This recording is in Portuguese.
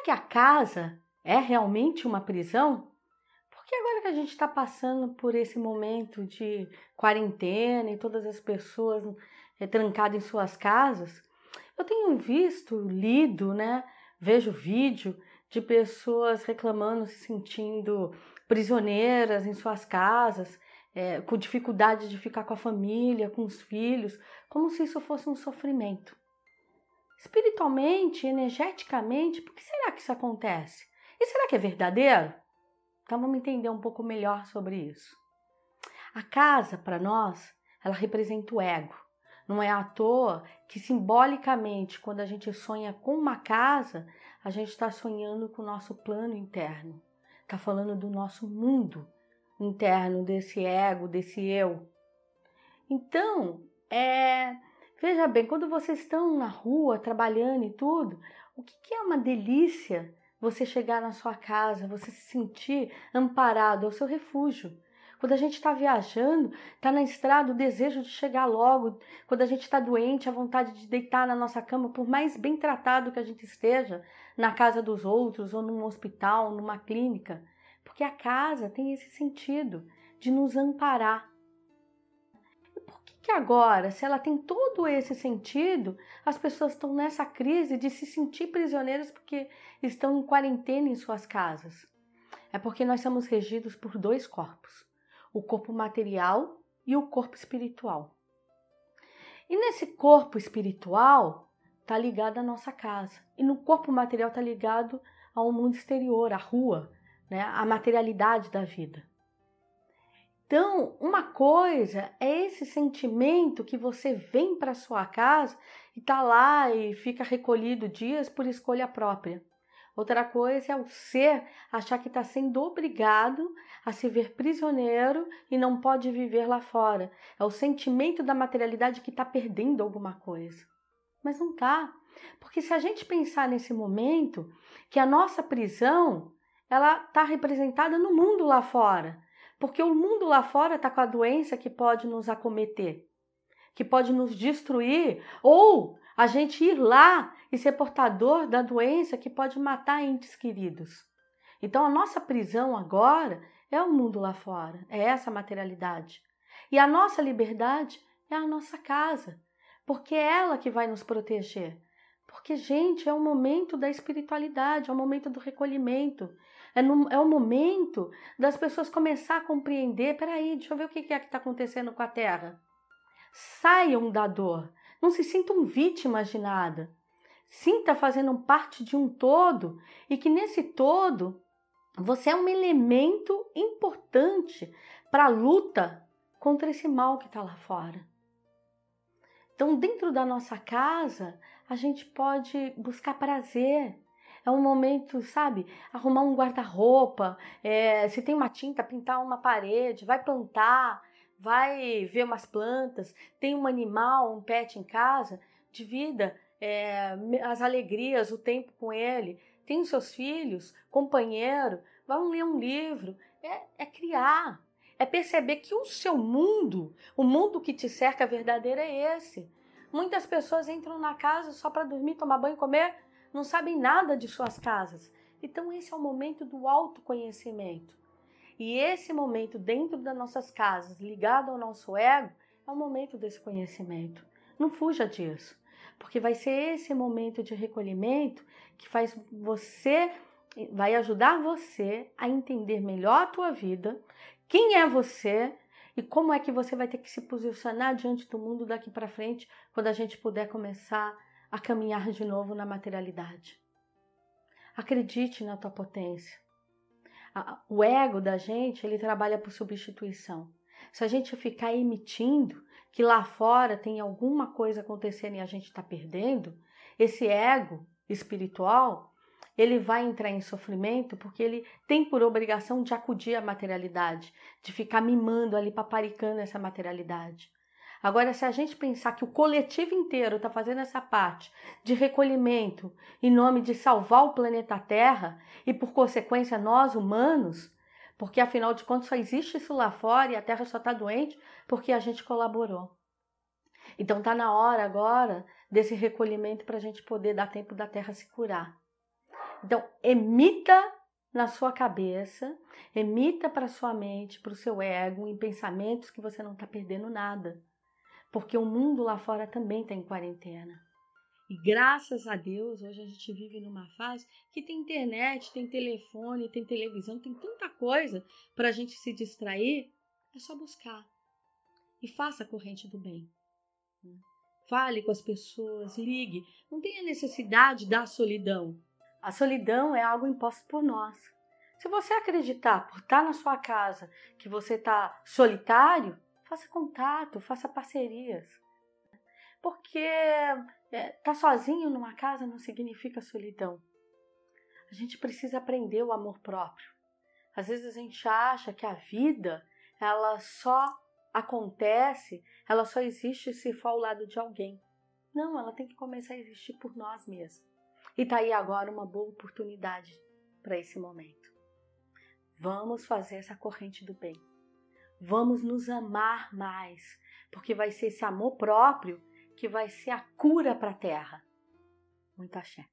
será que a casa é realmente uma prisão? Porque agora que a gente está passando por esse momento de quarentena e todas as pessoas é, trancadas em suas casas, eu tenho visto, lido, né? Vejo vídeo de pessoas reclamando, se sentindo prisioneiras em suas casas, é, com dificuldade de ficar com a família, com os filhos, como se isso fosse um sofrimento. Espiritualmente, energeticamente, por que será que isso acontece? E será que é verdadeiro? Então vamos entender um pouco melhor sobre isso. A casa, para nós, ela representa o ego. Não é à toa que simbolicamente, quando a gente sonha com uma casa, a gente está sonhando com o nosso plano interno. Está falando do nosso mundo interno, desse ego, desse eu. Então, é, veja bem, quando vocês estão na rua trabalhando e tudo, o que, que é uma delícia você chegar na sua casa, você se sentir amparado, é o seu refúgio. Quando a gente está viajando, está na estrada, o desejo de chegar logo. Quando a gente está doente, a vontade de deitar na nossa cama, por mais bem tratado que a gente esteja, na casa dos outros, ou num hospital, numa clínica. Porque a casa tem esse sentido de nos amparar. Que, agora, se ela tem todo esse sentido, as pessoas estão nessa crise de se sentir prisioneiras porque estão em quarentena em suas casas? É porque nós somos regidos por dois corpos o corpo material e o corpo espiritual. E nesse corpo espiritual está ligado à nossa casa, e no corpo material está ligado ao mundo exterior, à rua, né, à materialidade da vida. Então, uma coisa é esse sentimento que você vem para sua casa e está lá e fica recolhido dias por escolha própria. Outra coisa é o ser achar que está sendo obrigado a se ver prisioneiro e não pode viver lá fora. É o sentimento da materialidade que está perdendo alguma coisa. Mas não está. Porque se a gente pensar nesse momento que a nossa prisão ela está representada no mundo lá fora. Porque o mundo lá fora está com a doença que pode nos acometer, que pode nos destruir, ou a gente ir lá e ser portador da doença que pode matar entes queridos. Então a nossa prisão agora é o mundo lá fora, é essa materialidade. E a nossa liberdade é a nossa casa, porque é ela que vai nos proteger. Porque, gente, é o momento da espiritualidade, é o momento do recolhimento, é, no, é o momento das pessoas começar a compreender: peraí, deixa eu ver o que é que está acontecendo com a Terra. Saiam da dor, não se sintam vítimas de nada. Sinta fazendo parte de um todo e que nesse todo você é um elemento importante para a luta contra esse mal que está lá fora. Então, dentro da nossa casa, a gente pode buscar prazer. É um momento, sabe? Arrumar um guarda-roupa, é, se tem uma tinta, pintar uma parede, vai plantar, vai ver umas plantas, tem um animal, um pet em casa, divida é, as alegrias, o tempo com ele, tem seus filhos, companheiro, vão ler um livro, é, é criar, é perceber que o seu mundo, o mundo que te cerca verdadeiro é esse. Muitas pessoas entram na casa só para dormir, tomar banho, comer, não sabem nada de suas casas. Então esse é o momento do autoconhecimento. E esse momento dentro das nossas casas, ligado ao nosso ego, é o momento desse conhecimento. Não fuja disso, porque vai ser esse momento de recolhimento que faz você vai ajudar você a entender melhor a tua vida, quem é você e como é que você vai ter que se posicionar diante do mundo daqui para frente quando a gente puder começar a caminhar de novo na materialidade. Acredite na tua potência o ego da gente, ele trabalha por substituição. Se a gente ficar emitindo que lá fora tem alguma coisa acontecendo e a gente está perdendo, esse ego espiritual, ele vai entrar em sofrimento porque ele tem por obrigação de acudir à materialidade, de ficar mimando ali, paparicando essa materialidade. Agora, se a gente pensar que o coletivo inteiro está fazendo essa parte de recolhimento em nome de salvar o planeta Terra e, por consequência, nós humanos, porque afinal de contas só existe isso lá fora e a Terra só está doente porque a gente colaborou. Então está na hora agora desse recolhimento para a gente poder dar tempo da Terra se curar. Então, emita na sua cabeça, emita para sua mente, para o seu ego, em pensamentos que você não está perdendo nada. Porque o mundo lá fora também está em quarentena. E graças a Deus, hoje a gente vive numa fase que tem internet, tem telefone, tem televisão, tem tanta coisa para a gente se distrair. É só buscar. E faça a corrente do bem. Fale com as pessoas, ligue. Não tenha necessidade da solidão. A solidão é algo imposto por nós. Se você acreditar por estar na sua casa que você está solitário, faça contato, faça parcerias. Porque estar é, tá sozinho numa casa não significa solidão. A gente precisa aprender o amor próprio. Às vezes a gente acha que a vida ela só acontece, ela só existe se for ao lado de alguém. Não, ela tem que começar a existir por nós mesmos. E tá aí agora uma boa oportunidade para esse momento. Vamos fazer essa corrente do bem. Vamos nos amar mais, porque vai ser esse amor próprio que vai ser a cura para a terra. Muito axé.